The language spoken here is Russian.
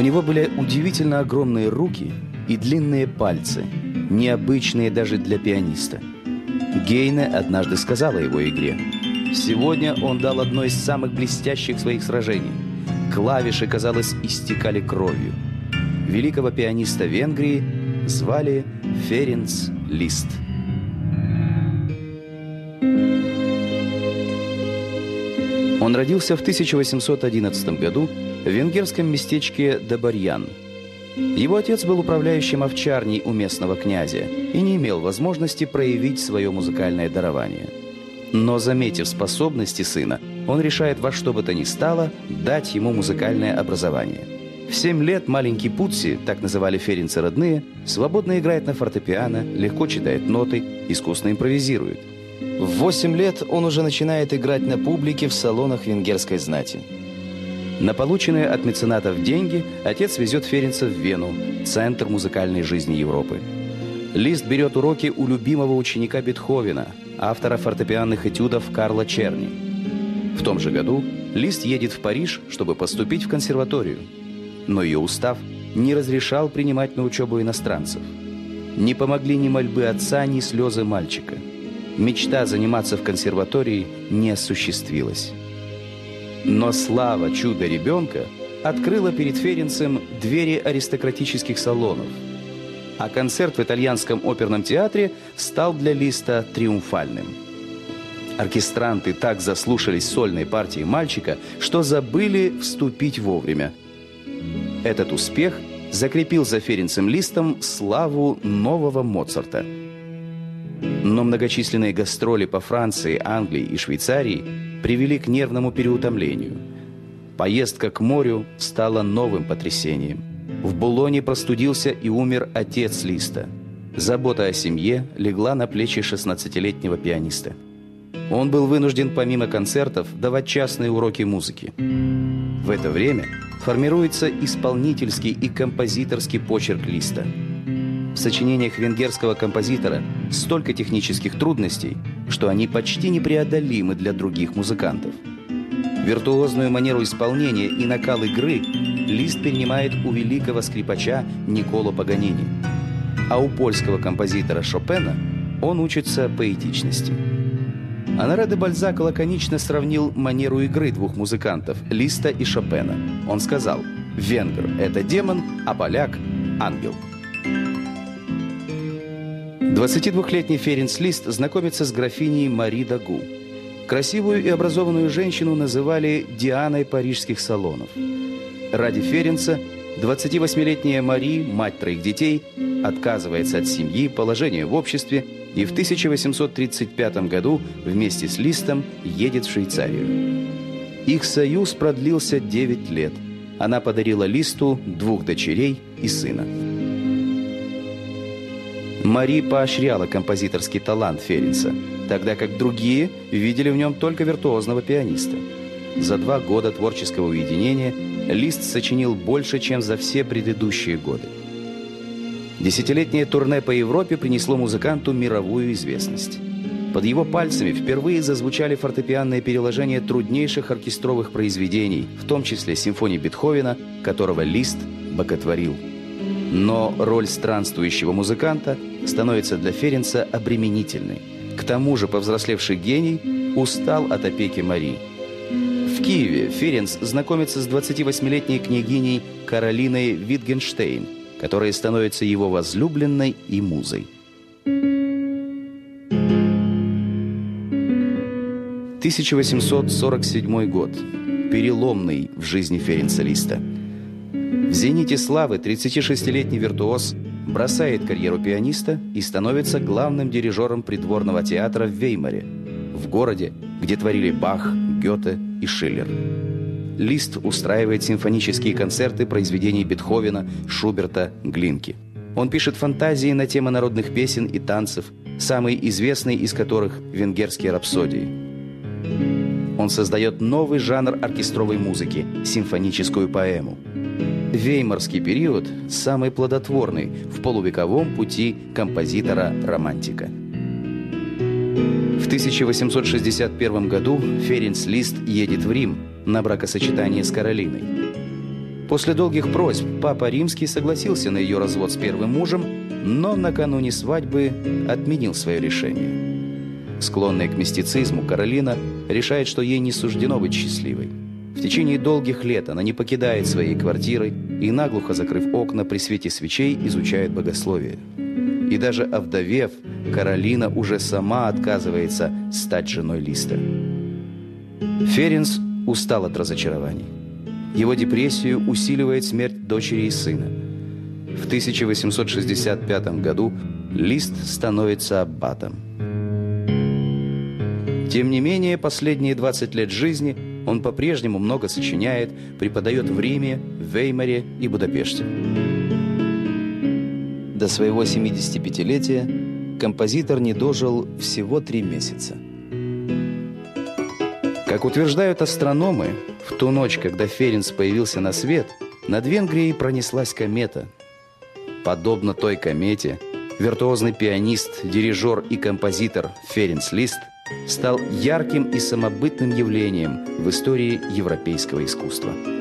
У него были удивительно огромные руки и длинные пальцы, необычные даже для пианиста. Гейне однажды сказала его игре. Сегодня он дал одно из самых блестящих своих сражений. Клавиши, казалось, истекали кровью. Великого пианиста Венгрии звали Ференц Лист. Он родился в 1811 году в венгерском местечке Дебарьян. Его отец был управляющим овчарней у местного князя и не имел возможности проявить свое музыкальное дарование. Но, заметив способности сына, он решает во что бы то ни стало дать ему музыкальное образование. В семь лет маленький Путси, так называли ференцы родные, свободно играет на фортепиано, легко читает ноты, искусно импровизирует – в 8 лет он уже начинает играть на публике в салонах венгерской знати. На полученные от меценатов деньги отец везет Ференца в Вену, центр музыкальной жизни Европы. Лист берет уроки у любимого ученика Бетховена, автора фортепианных этюдов Карла Черни. В том же году Лист едет в Париж, чтобы поступить в консерваторию. Но ее устав не разрешал принимать на учебу иностранцев. Не помогли ни мольбы отца, ни слезы мальчика – мечта заниматься в консерватории не осуществилась. Но слава чуда ребенка открыла перед Ференцем двери аристократических салонов. А концерт в итальянском оперном театре стал для Листа триумфальным. Оркестранты так заслушались сольной партии мальчика, что забыли вступить вовремя. Этот успех закрепил за Ференцем Листом славу нового Моцарта – но многочисленные гастроли по Франции, Англии и Швейцарии привели к нервному переутомлению. Поездка к морю стала новым потрясением. В Булоне простудился и умер отец Листа. Забота о семье легла на плечи 16-летнего пианиста. Он был вынужден помимо концертов давать частные уроки музыки. В это время формируется исполнительский и композиторский почерк Листа – в сочинениях венгерского композитора столько технических трудностей, что они почти непреодолимы для других музыкантов. Виртуозную манеру исполнения и накал игры Лист перенимает у великого скрипача Николо Паганини. А у польского композитора Шопена он учится поэтичности. Анаре де Бальзак лаконично сравнил манеру игры двух музыкантов – Листа и Шопена. Он сказал «Венгр – это демон, а поляк – ангел». 22-летний Ференц Лист знакомится с графиней Мари Дагу. Красивую и образованную женщину называли Дианой парижских салонов. Ради Ференца 28-летняя Мари, мать троих детей, отказывается от семьи, положения в обществе и в 1835 году вместе с Листом едет в Швейцарию. Их союз продлился 9 лет. Она подарила Листу двух дочерей и сына. Мари поощряла композиторский талант Ференца, тогда как другие видели в нем только виртуозного пианиста. За два года творческого уединения Лист сочинил больше, чем за все предыдущие годы. Десятилетнее турне по Европе принесло музыканту мировую известность. Под его пальцами впервые зазвучали фортепианные переложения труднейших оркестровых произведений, в том числе симфонии Бетховена, которого Лист боготворил. Но роль странствующего музыканта становится для Ференца обременительной. К тому же повзрослевший гений устал от опеки Марии. В Киеве Ференц знакомится с 28-летней княгиней Каролиной Витгенштейн, которая становится его возлюбленной и музой. 1847 год. Переломный в жизни Ференца Листа – в «Зените славы» 36-летний виртуоз бросает карьеру пианиста и становится главным дирижером придворного театра в Веймаре, в городе, где творили Бах, Гёте и Шиллер. Лист устраивает симфонические концерты произведений Бетховена, Шуберта, Глинки. Он пишет фантазии на темы народных песен и танцев, самый известный из которых – венгерские рапсодии. Он создает новый жанр оркестровой музыки – симфоническую поэму – Веймарский период самый плодотворный в полувековом пути композитора-романтика. В 1861 году Ференц Лист едет в Рим на бракосочетание с Каролиной. После долгих просьб Папа Римский согласился на ее развод с первым мужем, но накануне свадьбы отменил свое решение. Склонная к мистицизму, Каролина решает, что ей не суждено быть счастливой. В течение долгих лет она не покидает своей квартиры и, наглухо закрыв окна при свете свечей, изучает богословие. И даже овдовев, Каролина уже сама отказывается стать женой Листа. Ференс устал от разочарований. Его депрессию усиливает смерть дочери и сына. В 1865 году Лист становится аббатом. Тем не менее, последние 20 лет жизни он по-прежнему много сочиняет, преподает в Риме, Веймаре и Будапеште. До своего 75-летия композитор не дожил всего три месяца. Как утверждают астрономы, в ту ночь, когда Ференс появился на свет, над Венгрией пронеслась комета. Подобно той комете, виртуозный пианист, дирижер и композитор Ференс Лист стал ярким и самобытным явлением в истории европейского искусства.